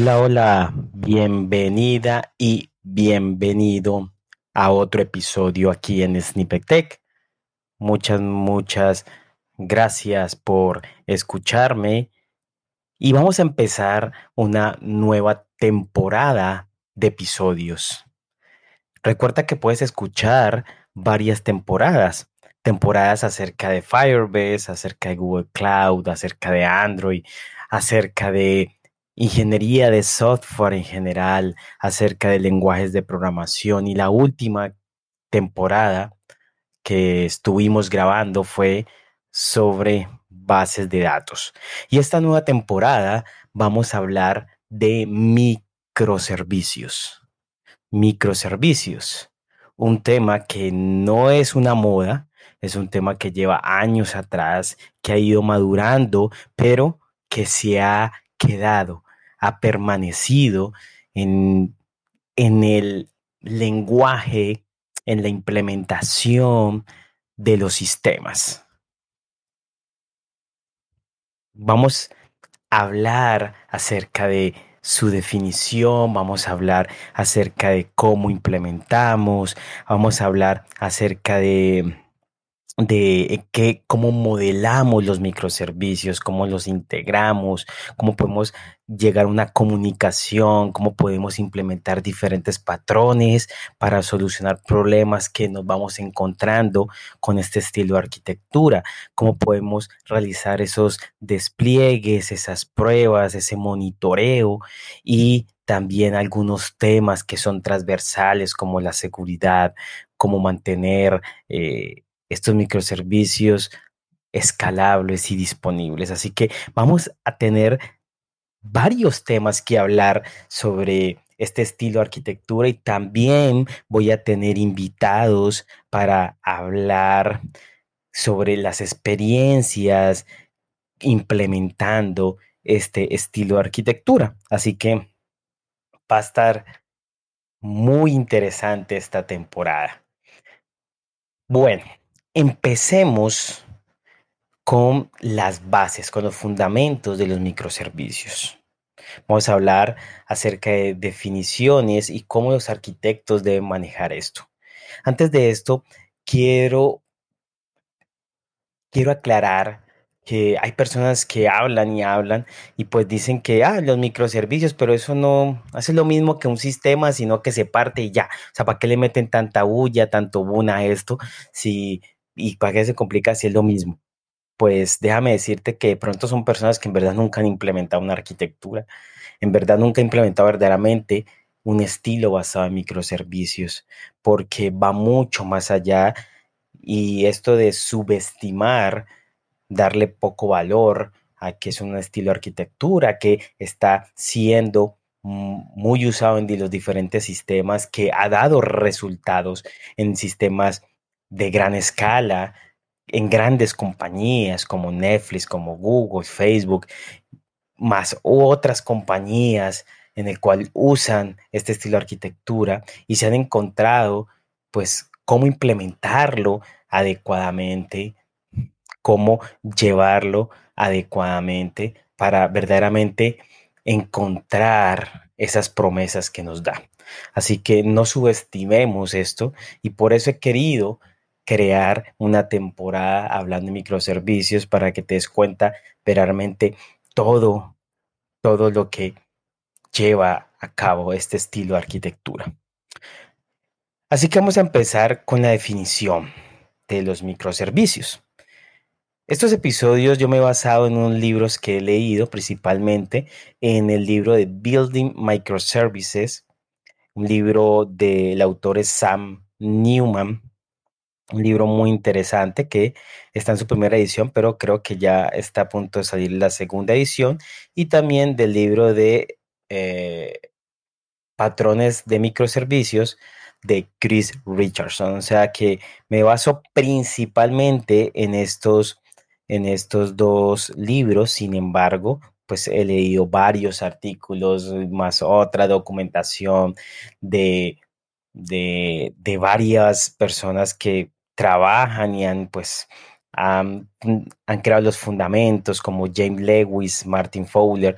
Hola, hola, bienvenida y bienvenido a otro episodio aquí en Snippet Tech. Muchas, muchas gracias por escucharme y vamos a empezar una nueva temporada de episodios. Recuerda que puedes escuchar varias temporadas, temporadas acerca de Firebase, acerca de Google Cloud, acerca de Android, acerca de ingeniería de software en general, acerca de lenguajes de programación y la última temporada que estuvimos grabando fue sobre bases de datos. Y esta nueva temporada vamos a hablar de microservicios. Microservicios, un tema que no es una moda, es un tema que lleva años atrás, que ha ido madurando, pero que se ha quedado ha permanecido en, en el lenguaje, en la implementación de los sistemas. Vamos a hablar acerca de su definición, vamos a hablar acerca de cómo implementamos, vamos a hablar acerca de de qué, cómo modelamos los microservicios, cómo los integramos, cómo podemos llegar a una comunicación, cómo podemos implementar diferentes patrones para solucionar problemas que nos vamos encontrando con este estilo de arquitectura, cómo podemos realizar esos despliegues, esas pruebas, ese monitoreo y también algunos temas que son transversales como la seguridad, cómo mantener eh, estos microservicios escalables y disponibles. Así que vamos a tener varios temas que hablar sobre este estilo de arquitectura y también voy a tener invitados para hablar sobre las experiencias implementando este estilo de arquitectura. Así que va a estar muy interesante esta temporada. Bueno, Empecemos con las bases, con los fundamentos de los microservicios. Vamos a hablar acerca de definiciones y cómo los arquitectos deben manejar esto. Antes de esto, quiero, quiero aclarar que hay personas que hablan y hablan y pues dicen que, ah, los microservicios, pero eso no hace lo mismo que un sistema, sino que se parte y ya. O sea, ¿para qué le buten tanta bulla, tanto buna a esto si y para qué se complica si es lo mismo. Pues déjame decirte que de pronto son personas que en verdad nunca han implementado una arquitectura, en verdad nunca han implementado verdaderamente un estilo basado en microservicios, porque va mucho más allá y esto de subestimar, darle poco valor a que es un estilo de arquitectura que está siendo muy usado en los diferentes sistemas, que ha dado resultados en sistemas de gran escala en grandes compañías como Netflix, como Google, Facebook, más otras compañías en el cual usan este estilo de arquitectura y se han encontrado pues cómo implementarlo adecuadamente, cómo llevarlo adecuadamente para verdaderamente encontrar esas promesas que nos da. Así que no subestimemos esto y por eso he querido crear una temporada hablando de microservicios para que te des cuenta verdaderamente todo, todo lo que lleva a cabo este estilo de arquitectura. Así que vamos a empezar con la definición de los microservicios. Estos episodios yo me he basado en unos libros que he leído, principalmente en el libro de Building Microservices, un libro del autor Sam Newman, un libro muy interesante que está en su primera edición, pero creo que ya está a punto de salir la segunda edición, y también del libro de eh, patrones de microservicios de Chris Richardson. O sea que me baso principalmente en estos, en estos dos libros, sin embargo, pues he leído varios artículos, más otra documentación de, de, de varias personas que trabajan y han pues han, creado los fundamentos como James Lewis, Martin Fowler,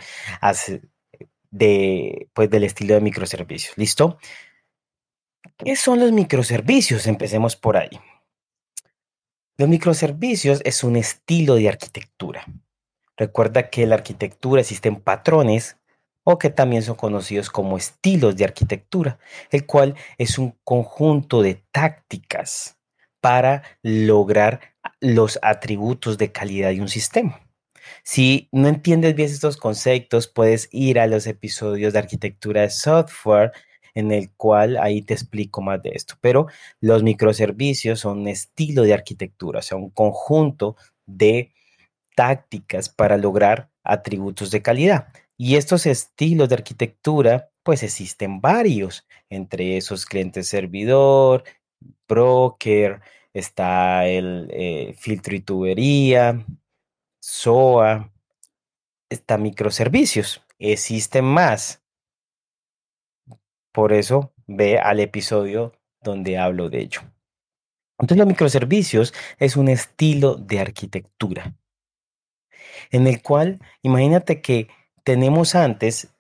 de, pues, del estilo de microservicios. ¿Listo? ¿Qué son los microservicios? Empecemos por ahí. Los microservicios es un estilo de arquitectura. Recuerda que en la arquitectura existen patrones o que también son conocidos como estilos de arquitectura, el cual es un conjunto de tácticas para lograr los atributos de calidad de un sistema. Si no entiendes bien estos conceptos, puedes ir a los episodios de arquitectura de software en el cual ahí te explico más de esto. Pero los microservicios son un estilo de arquitectura, o sea, un conjunto de tácticas para lograr atributos de calidad. Y estos estilos de arquitectura, pues existen varios, entre esos cliente servidor, broker, está el eh, filtro y tubería, SOA, está microservicios. Existen más. Por eso ve al episodio donde hablo de ello. Entonces los microservicios es un estilo de arquitectura en el cual imagínate que tenemos antes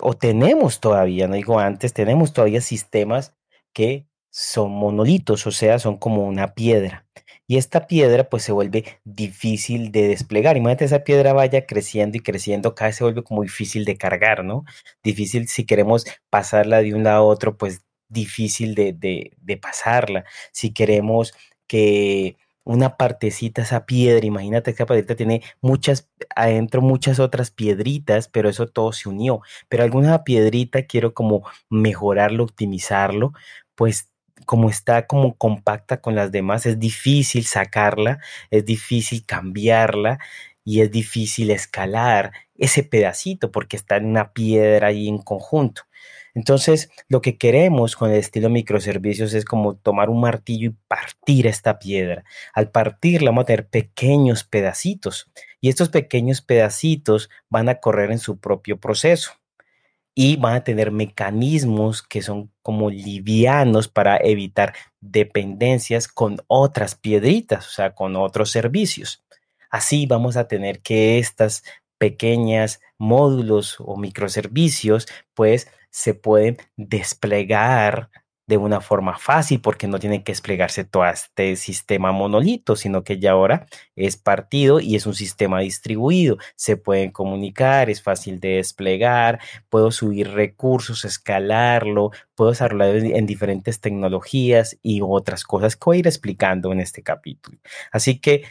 o tenemos todavía, no digo antes, tenemos todavía sistemas que son monolitos, o sea, son como una piedra. Y esta piedra pues se vuelve difícil de desplegar. Imagínate esa piedra vaya creciendo y creciendo, cada vez se vuelve como difícil de cargar, ¿no? Difícil si queremos pasarla de un lado a otro, pues difícil de, de, pasarla. Si queremos que una partecita, esa piedra, imagínate que esa piedrita tiene muchas, adentro muchas otras piedritas, pero eso todo se unió. Pero alguna piedrita quiero como mejorarlo, optimizarlo, pues como está como compacta con las demás, es difícil sacarla, es difícil cambiarla y es difícil escalar ese pedacito porque está en una piedra ahí en conjunto. Entonces, lo que queremos con el estilo microservicios es como tomar un martillo y partir esta piedra. Al partirla vamos a tener pequeños pedacitos y estos pequeños pedacitos van a correr en su propio proceso y van a tener mecanismos que son como livianos para evitar dependencias con otras piedritas, o sea, con otros servicios. Así vamos a tener que estas pequeñas módulos o microservicios, pues se pueden desplegar de una forma fácil porque no tiene que desplegarse todo este sistema monolito, sino que ya ahora es partido y es un sistema distribuido. Se pueden comunicar, es fácil de desplegar, puedo subir recursos, escalarlo, puedo usarlo en diferentes tecnologías y otras cosas que voy a ir explicando en este capítulo. Así que,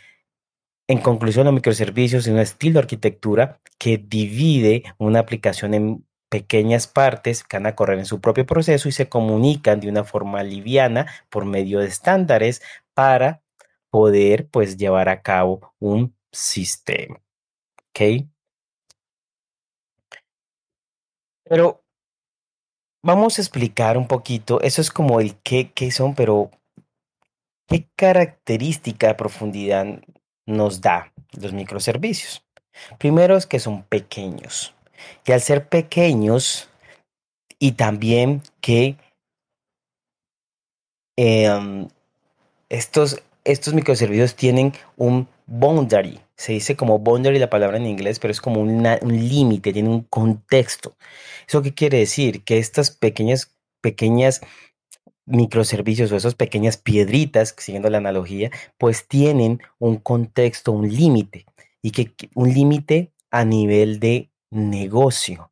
en conclusión, los microservicios es un estilo de arquitectura que divide una aplicación en pequeñas partes que van a correr en su propio proceso y se comunican de una forma liviana por medio de estándares para poder pues llevar a cabo un sistema. ¿Ok? Pero vamos a explicar un poquito, eso es como el qué, qué son, pero ¿qué característica de profundidad nos da los microservicios? Primero es que son pequeños. Y al ser pequeños y también que em, estos, estos microservicios tienen un boundary. Se dice como boundary la palabra en inglés, pero es como un límite, tiene un contexto. ¿Eso qué quiere decir? Que estas pequeñas, pequeñas microservicios o esas pequeñas piedritas, siguiendo la analogía, pues tienen un contexto, un límite. Y que un límite a nivel de negocio,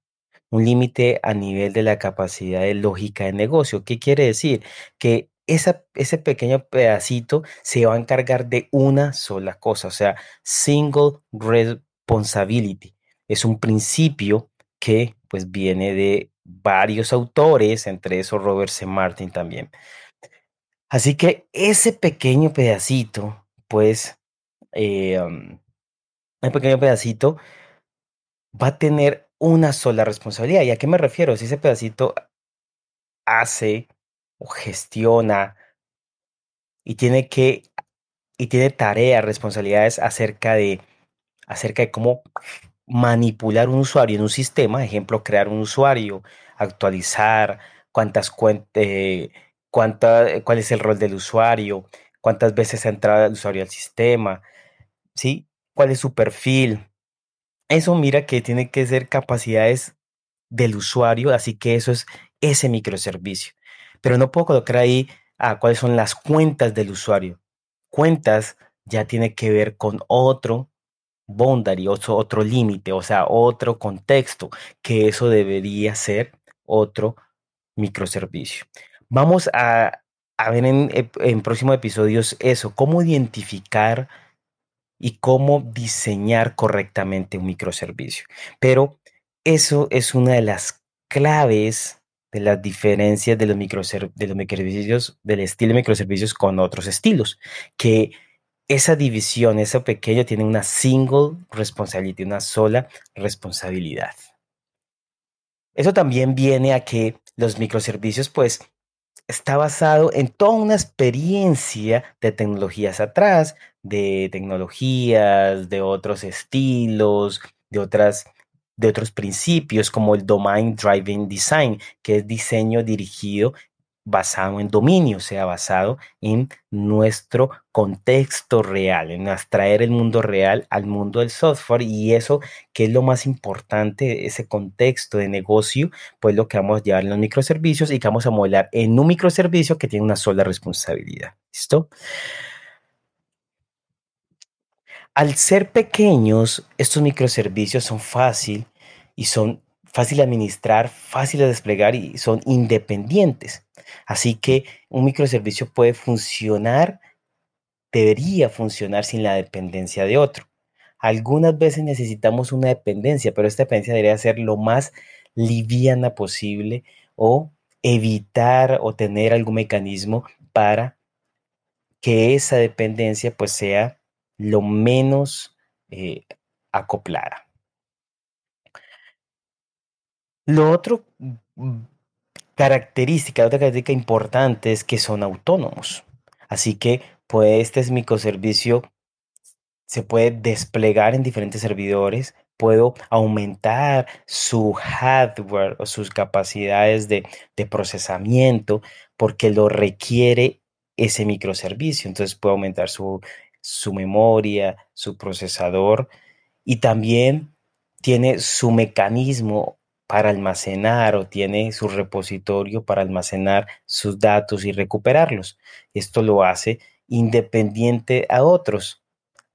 un límite a nivel de la capacidad de lógica de negocio. ¿Qué quiere decir? Que ese pequeño pedacito se va a encargar de una sola cosa, o sea, single responsibility. Es un principio que pues viene de varios autores, entre esos Robert C. Martin también. Así que ese pequeño pedacito, pues, eh, um, pequeño pedacito va a tener una sola responsabilidad. ¿Y a qué me refiero? Si ese pedacito hace o gestiona y tiene que y tiene tareas, responsabilidades acerca de acerca de cómo manipular un usuario en un sistema, ejemplo, crear un usuario, actualizar cuántas eh, cuánta, cuál es el rol del usuario, cuántas veces ha entrado el usuario al sistema, ¿sí? ¿Cuál es su perfil? Eso mira que tiene que ser capacidades del usuario, así que eso es ese microservicio. Pero no puedo colocar ahí a cuáles son las cuentas del usuario. Cuentas ya tiene que ver con otro boundary, otro, otro límite, o sea, otro contexto, que eso debería ser otro microservicio. Vamos a, ver en, en próximos episodios eso, cómo identificar y cómo diseñar correctamente un microservicio. Pero eso es una de las claves de las diferencias de los, de los microservicios, del estilo de microservicios con otros estilos, que esa división, ese pequeño, tiene una single responsibility, una sola responsabilidad. Eso también viene a que los microservicios, pues, está basado en toda una experiencia de tecnologías atrás, de tecnologías, de otros estilos, de otras de otros principios como el Domain Driving Design, que es diseño dirigido basado en dominio, sea, basado en nuestro contexto real, en traer el mundo real al mundo del software y eso que es lo más importante, ese contexto de negocio, pues lo que vamos a llevar en los microservicios y que vamos a modelar en un microservicio que tiene una sola responsabilidad. ¿Listo? Al ser pequeños, estos microservicios son fácil y son fácil de administrar, fácil de desplegar y son independientes. Así que un microservicio puede funcionar, debería funcionar sin la dependencia de otro. Algunas veces necesitamos una dependencia, pero esta dependencia debería ser lo más liviana posible o evitar o tener algún mecanismo para que esa dependencia pues sea lo menos eh, acoplada. Lo otro mm, característica, otra característica importante es que son autónomos. Así que pues este es microservicio se puede desplegar en diferentes servidores, puedo aumentar su hardware o sus capacidades de, procesamiento porque lo requiere ese microservicio. Entonces puedo aumentar su, su memoria, su procesador y también tiene su mecanismo para almacenar o tiene su repositorio para almacenar sus datos y recuperarlos. Esto lo hace independiente a otros.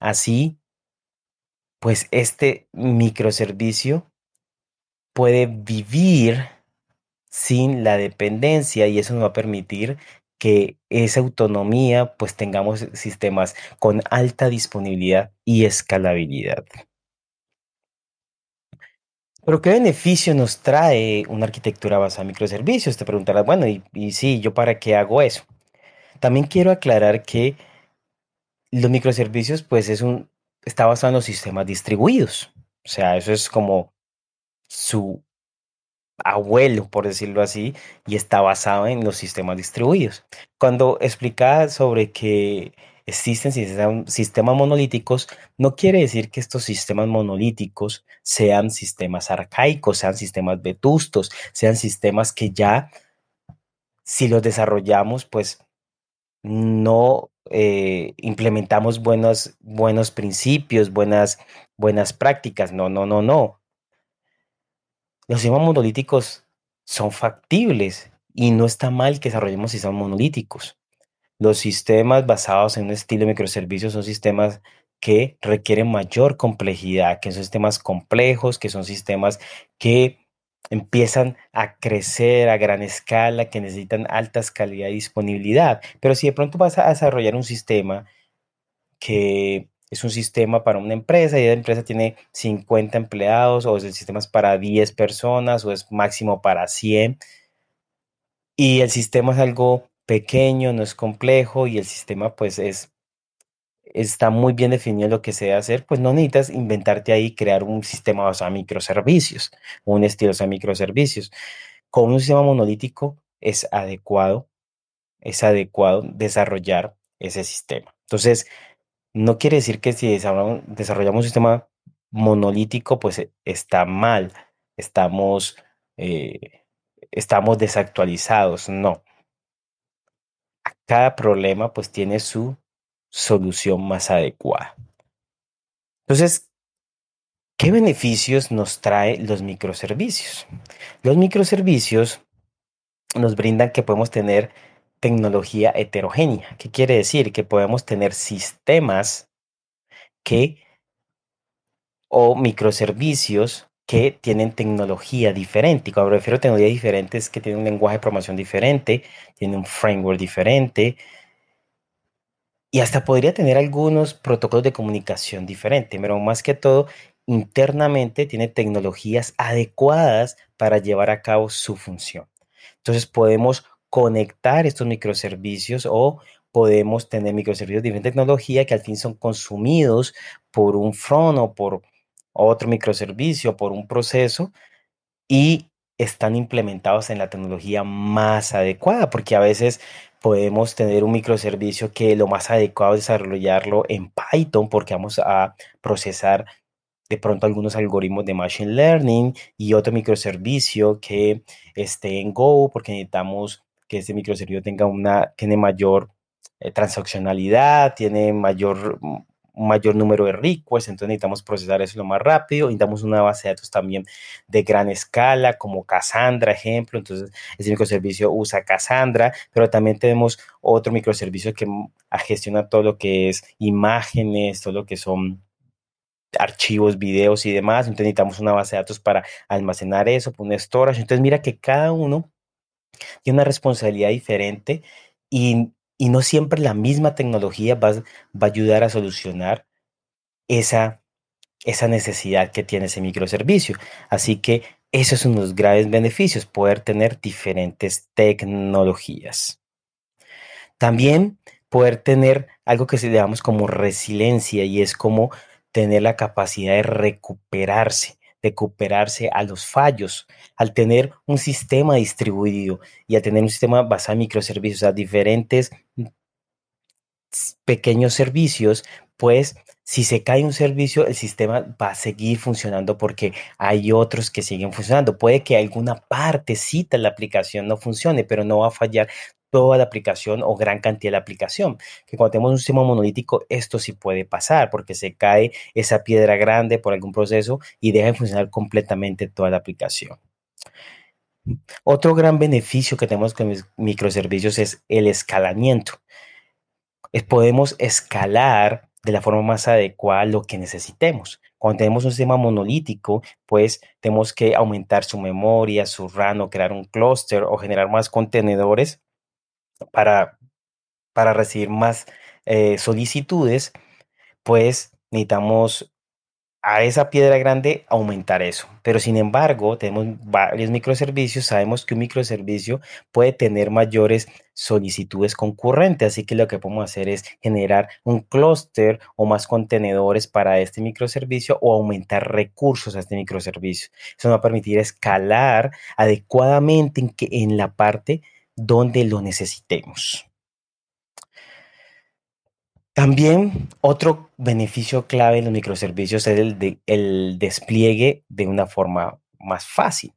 Así, pues este microservicio puede vivir sin la dependencia y eso nos va a permitir que esa autonomía pues tengamos sistemas con alta disponibilidad y escalabilidad. Pero ¿qué beneficio nos trae una arquitectura basada en microservicios? Te preguntarás, bueno, y, sí, ¿yo para qué hago eso? También quiero aclarar que los microservicios, pues, es un, está basado en los sistemas distribuidos. O sea, eso es como su abuelo, por decirlo así, y está basado en los sistemas distribuidos. Cuando explicaba sobre que existen sistemas monolíticos, no quiere decir que estos sistemas monolíticos sean sistemas arcaicos, sean sistemas vetustos, sean sistemas que ya, si los desarrollamos, pues no eh, implementamos buenos, buenos principios, buenas, buenas prácticas. No, no, no, no. Los sistemas monolíticos son factibles y no está mal que desarrollemos sistemas monolíticos. Los sistemas basados en un estilo de microservicios son sistemas que requieren mayor complejidad, que son sistemas complejos, que son sistemas que empiezan a crecer a gran escala, que necesitan altas calidad y disponibilidad. Pero si de pronto vas a desarrollar un sistema que es un sistema para una empresa y la empresa tiene 50 empleados o el sistema es para 10 personas o es máximo para 100 y el sistema es algo pequeño, no es complejo y el sistema pues es está muy bien definido lo que se debe hacer, pues no necesitas inventarte ahí crear un sistema basado en microservicios, un estilo de microservicios. Con un sistema monolítico es adecuado, es adecuado desarrollar ese sistema. Entonces, no quiere decir que si desarrollamos un sistema monolítico, pues está mal, estamos, eh, estamos desactualizados, no cada problema pues tiene su solución más adecuada. Entonces, ¿Qué beneficios nos trae los microservicios? Los microservicios nos brindan que podemos tener tecnología heterogénea. ¿Qué quiere decir? Que podemos tener sistemas que o microservicios que tienen tecnología diferente. Y cuando me refiero a tecnología diferente es que tienen un lenguaje de programación diferente, tienen un framework diferente y hasta podría tener algunos protocolos de comunicación diferentes, pero más que todo internamente tiene tecnologías adecuadas para llevar a cabo su función. Entonces podemos conectar estos microservicios o podemos tener microservicios de diferente tecnología que al fin son consumidos por un front o por otro microservicio, por un proceso y están implementados en la tecnología más adecuada, porque a veces podemos tener un microservicio que lo más adecuado es desarrollarlo en Python porque vamos a procesar de pronto algunos algoritmos de Machine Learning y otro microservicio que esté en Go porque necesitamos que ese microservicio tenga una, tiene mayor eh, transaccionalidad, tiene mayor, un mayor número de requests, entonces necesitamos procesar eso lo más rápido, necesitamos una base de datos también de gran escala, como Cassandra, ejemplo, entonces ese microservicio usa Cassandra, pero también tenemos otro microservicio que gestiona todo lo que es imágenes, todo lo que son archivos, videos y demás, entonces necesitamos una base de datos para almacenar eso, un storage, entonces mira que cada uno tiene una responsabilidad diferente y, no siempre la misma tecnología va, va, a ayudar a solucionar esa, esa necesidad que tiene ese microservicio. Así que esos son los graves beneficios, poder tener diferentes tecnologías. También poder tener algo que se llamamos como resiliencia y es como tener la capacidad de recuperarse, recuperarse a los fallos, al tener un sistema distribuido y al tener un sistema basado en microservicios, a diferentes pequeños servicios, pues si se cae un servicio, el sistema va a seguir funcionando porque hay otros que siguen funcionando. Puede que alguna partecita de la aplicación no funcione, pero no va a fallar toda la aplicación o gran cantidad de la aplicación. Que cuando tenemos un sistema monolítico, esto sí puede pasar porque se cae esa piedra grande por algún proceso y deja de funcionar completamente toda la aplicación. Otro gran beneficio que tenemos con microservicios es el escalamiento. podemos escalar de la forma más adecuada lo que necesitemos. Cuando tenemos un sistema monolítico, pues tenemos que aumentar su memoria, su RAM o crear un clúster o generar más contenedores para, para recibir más eh, solicitudes, pues necesitamos a esa piedra grande aumentar eso. Pero sin embargo, tenemos varios microservicios, sabemos que un microservicio puede tener mayores solicitudes concurrentes, así que lo que podemos hacer es generar un clúster o más contenedores para este microservicio o aumentar recursos a este microservicio. Eso nos va a permitir escalar adecuadamente en, que, en la parte donde lo necesitemos. También otro beneficio clave en los microservicios es el, el despliegue de una forma más fácil.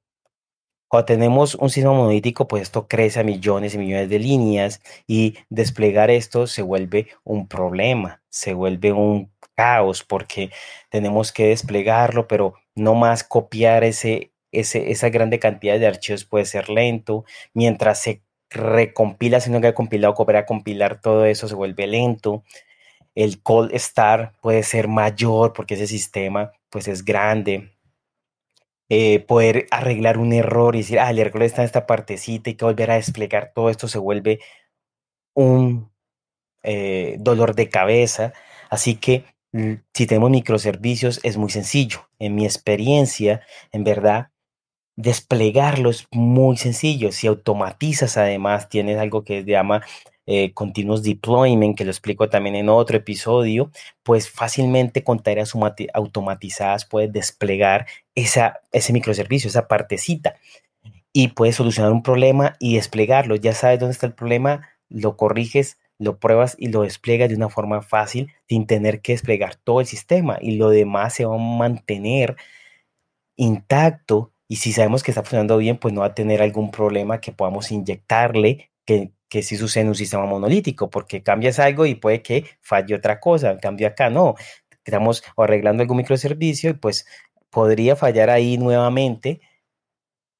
Cuando tenemos un sistema monolítico, pues esto crece a millones y millones de líneas y desplegar esto se vuelve un problema, se vuelve un caos porque tenemos que desplegarlo, pero no más copiar ese, ese, esa grande cantidad de archivos puede ser lento, mientras se recompila, sino que ha compilado, coopera a compilar todo eso, se vuelve lento. El call star puede ser mayor porque ese sistema pues es grande. Eh, poder arreglar un error y decir, ah, el error está en esta partecita y que volver a desplegar todo esto se vuelve un eh, dolor de cabeza. Así que si tenemos microservicios es muy sencillo. En mi experiencia, en verdad, desplegarlo es muy sencillo. Si automatizas además, tienes algo que se llama eh, continuous deployment, que lo explico también en otro episodio, pues fácilmente con tareas automatizadas puedes desplegar ese microservicio, esa partecita, y puedes solucionar un problema y desplegarlo. Ya sabes dónde está el problema, lo corriges, lo pruebas y lo despliegas de una forma fácil sin tener que desplegar todo el sistema y lo demás se va a mantener intacto y si sabemos que está funcionando bien, pues no va a tener algún problema que podamos inyectarle que, que sí sucede en un sistema monolítico, porque cambias algo y puede que falle otra cosa. En cambio acá no, estamos arreglando algún microservicio y pues podría fallar ahí nuevamente,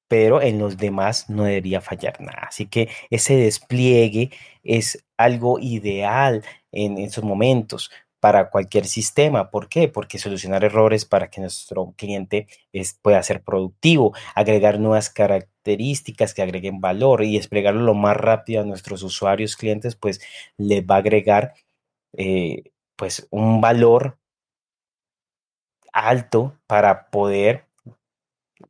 pero en los demás no debería fallar nada. Así que ese despliegue es algo ideal en esos momentos para cualquier sistema. ¿Por qué? Porque solucionar errores para que nuestro cliente pueda ser productivo, agregar nuevas características que agreguen valor y desplegarlo lo más rápido a nuestros usuarios, clientes, pues les va a agregar eh, pues un valor alto para poder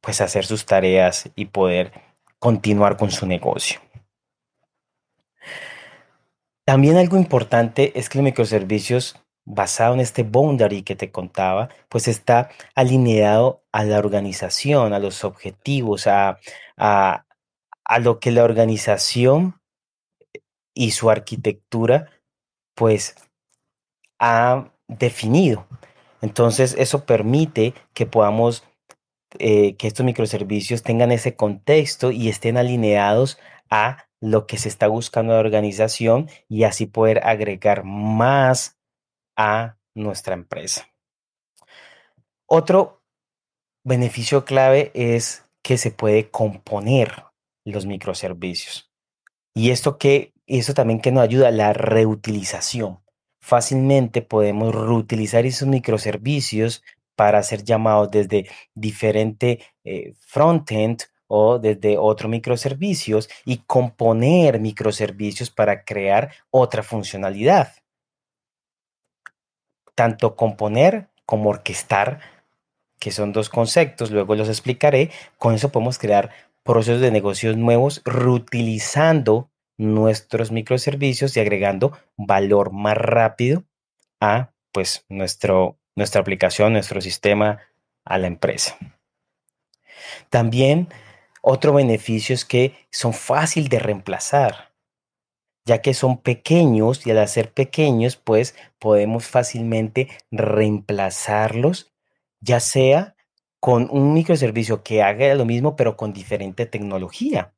pues hacer sus tareas y poder continuar con su negocio. También algo importante es que los microservicios basado en este boundary que te contaba, pues está alineado a la organización, a los objetivos, a, a, lo que la organización y su arquitectura pues ha definido. Entonces eso permite que podamos, eh, que estos microservicios tengan ese contexto y estén alineados a lo que se está buscando la organización y así poder agregar más a nuestra empresa. Otro beneficio clave es que se puede componer los microservicios. Y esto que eso también que nos ayuda a la reutilización. Fácilmente podemos reutilizar esos microservicios para ser llamados desde diferente eh, frontend o desde otros microservicios y componer microservicios para crear otra funcionalidad tanto componer como orquestar, que son dos conceptos, luego los explicaré. Con eso podemos crear procesos de negocios nuevos reutilizando nuestros microservicios y agregando valor más rápido a pues nuestro, nuestra aplicación, nuestro sistema a la empresa. También otro beneficio es que son fácil de reemplazar ya que son pequeños y al ser pequeños, pues podemos fácilmente reemplazarlos, ya sea con un microservicio que haga lo mismo, pero con diferente tecnología.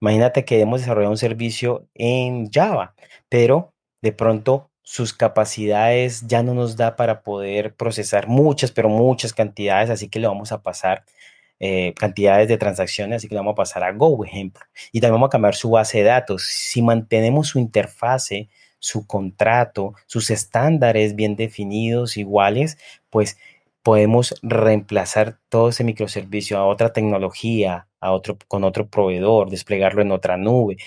Imagínate que hemos desarrollado un servicio en Java, pero de pronto sus capacidades ya no nos da para poder procesar muchas, pero muchas cantidades, así que le vamos a pasar eh, cantidades de transacciones, así que le vamos a pasar a Go, ejemplo. Y también vamos a cambiar su base de datos. Si mantenemos su interfase, su contrato, sus estándares bien definidos, iguales, pues podemos reemplazar todo ese microservicio a otra tecnología, a otro, con otro proveedor, desplegarlo en otra nube,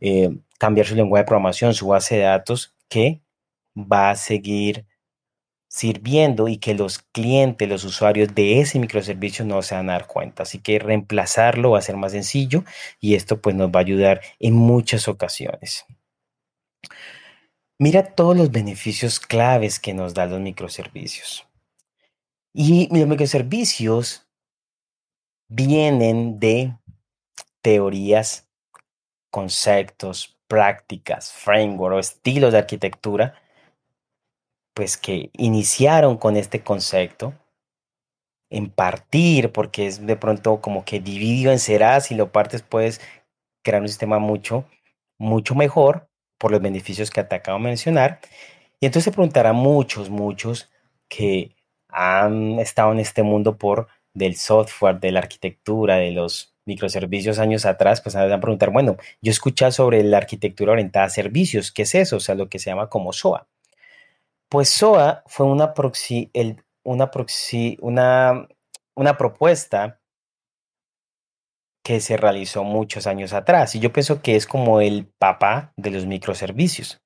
eh, cambiar su lenguaje de programación, su base de datos, que va a seguir sirviendo y que los clientes, los usuarios de ese microservicio no se van a dar cuenta. Así que reemplazarlo va a ser más sencillo y esto pues nos va a ayudar en muchas ocasiones. Mira todos los beneficios claves que nos dan los microservicios. Y los microservicios vienen de teorías, conceptos, prácticas, framework o estilos de arquitectura pues que iniciaron con este concepto en partir, porque es de pronto como que dividido en serás y lo partes puedes crear un sistema mucho, mucho mejor por los beneficios que te acabo de mencionar. Y entonces se preguntarán muchos, muchos que han estado en este mundo por del software, de la arquitectura, de los microservicios años atrás, pues van a preguntar, bueno, yo escuché sobre la arquitectura orientada a servicios, ¿qué es eso? O sea, lo que se llama como SOA. Pues SOA fue una, una, una propuesta que se realizó muchos años atrás y yo pienso que es como el papá de los microservicios.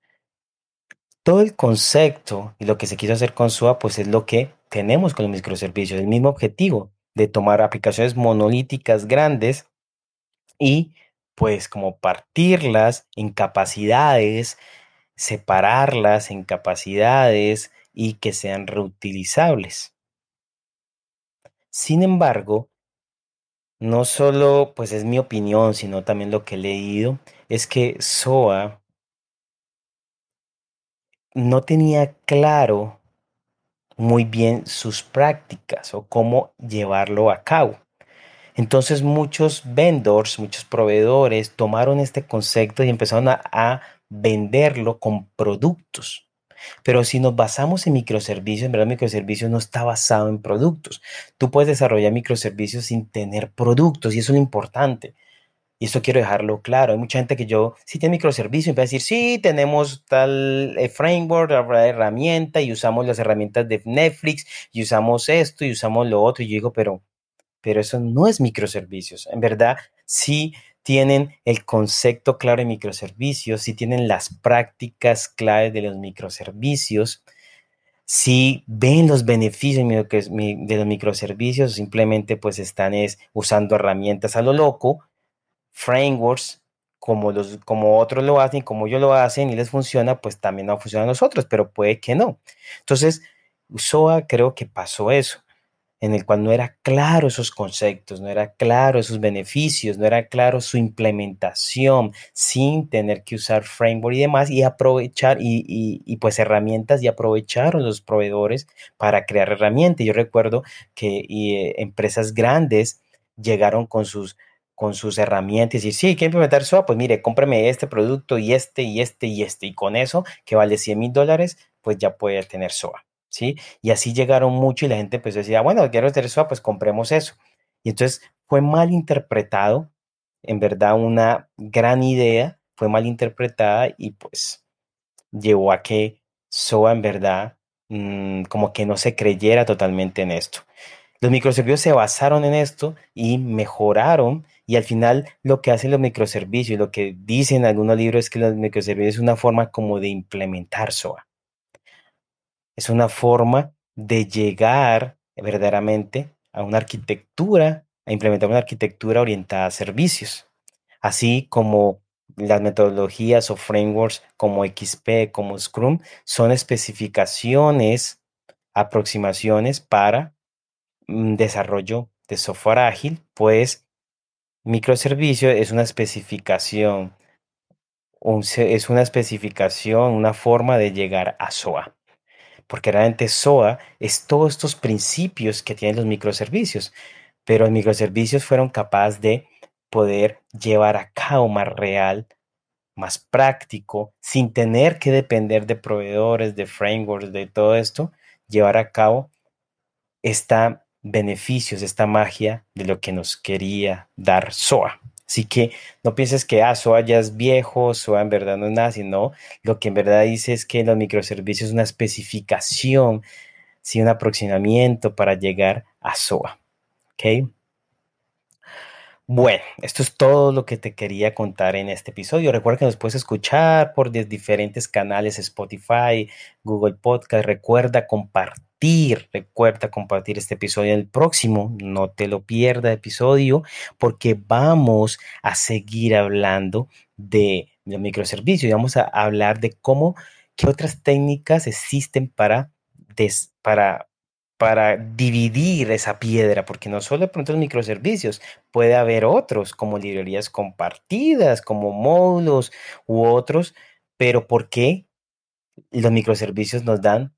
Todo el concepto y lo que se quiso hacer con SOA pues es lo que tenemos con los microservicios, el mismo objetivo de tomar aplicaciones monolíticas grandes y pues como partirlas en capacidades separarlas en capacidades y que sean reutilizables. Sin embargo, no solo pues es mi opinión, sino también lo que he leído, es que SOA no tenía claro muy bien sus prácticas o cómo llevarlo a cabo. Entonces muchos vendors, muchos proveedores tomaron este concepto y empezaron a, a venderlo con productos. Pero si nos basamos en microservicios, en verdad microservicios no está basado en productos. Tú puedes desarrollar microservicios sin tener productos y eso es lo importante. Y eso quiero dejarlo claro. Hay mucha gente que yo, si tiene microservicio, y va a decir, sí, tenemos tal eh, framework, herramienta, y usamos las herramientas de Netflix, y usamos esto, y usamos lo otro. Y yo digo, pero, pero eso no es microservicios. En verdad, sí tienen el concepto claro de microservicios, si tienen las prácticas claves de los microservicios, si ven los beneficios de los microservicios, simplemente pues están es, usando herramientas a lo loco, frameworks, como, otros lo hacen, como ellos lo hacen y les funciona, pues también no funciona a nosotros, pero puede que no. Entonces, SOA creo que pasó eso en el cual no era claro esos conceptos, no era claro esos beneficios, no era claro su implementación sin tener que usar framework y demás y aprovechar y, pues herramientas y aprovecharon los proveedores para crear herramientas. Yo recuerdo que eh, empresas grandes llegaron con sus con sus herramientas y sí, quiero implementar SOA, pues mire, cómpreme este producto y este y este y este. Y con eso, que vale 100 mil dólares, pues ya puede tener SOA. ¿Sí? Y así llegaron mucho y la gente empezó a decir, ah, bueno, quiero hacer eso, pues compremos eso. Y entonces fue mal interpretado, en verdad una gran idea, fue mal interpretada y pues llevó a que SOA en verdad mm, como que no se creyera totalmente en esto. Los microservicios se basaron en esto y mejoraron y al final lo que hacen los microservicios, lo que dicen algunos libros es que los microservicios es una forma como de implementar SOA es una forma de llegar verdaderamente a una arquitectura, a implementar una arquitectura orientada a servicios, así como las metodologías o frameworks como XP, como Scrum, son especificaciones, aproximaciones para desarrollo de software ágil, pues microservicio es una especificación, es una especificación, una forma de llegar a SOA porque realmente SOA es todos estos principios que tienen los microservicios, pero los microservicios fueron capaces de poder llevar a cabo más real, más práctico, sin tener que depender de proveedores, de frameworks, de todo esto, llevar a cabo estos beneficios, esta magia de lo que nos quería dar SOA. Así que no pienses que ah, SOA ya es viejo, SOA en verdad no es nada, sino lo que en verdad dice es que los microservicios es una especificación, sí, un aproximamiento para llegar a SOA. ¿Ok? Bueno, esto es todo lo que te quería contar en este episodio. Recuerda que nos puedes escuchar por diferentes canales, Spotify, Google Podcast. Recuerda compartir Recuerda compartir este episodio el próximo. No te lo pierda episodio porque vamos a seguir hablando de los microservicios y vamos a hablar de cómo, qué otras técnicas existen para, para, para dividir esa piedra, porque no solo de pronto los microservicios, puede haber otros como librerías compartidas, como módulos u otros, pero ¿por qué los microservicios nos dan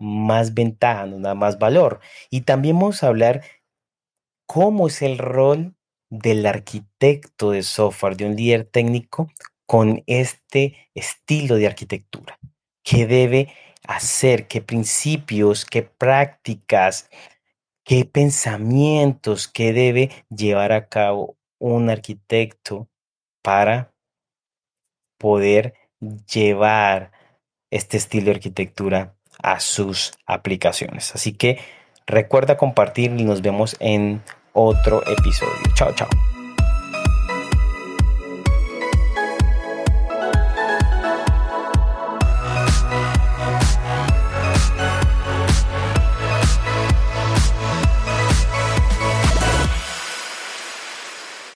más ventaja, nos da más valor. Y también vamos a hablar cómo es el rol del arquitecto de software, de un líder técnico con este estilo de arquitectura. ¿Qué debe hacer? ¿Qué principios? ¿Qué prácticas? ¿Qué pensamientos? ¿Qué debe llevar a cabo un arquitecto para poder llevar este estilo de arquitectura a sus aplicaciones. Así que recuerda compartir y nos vemos en otro episodio. Chao, chao.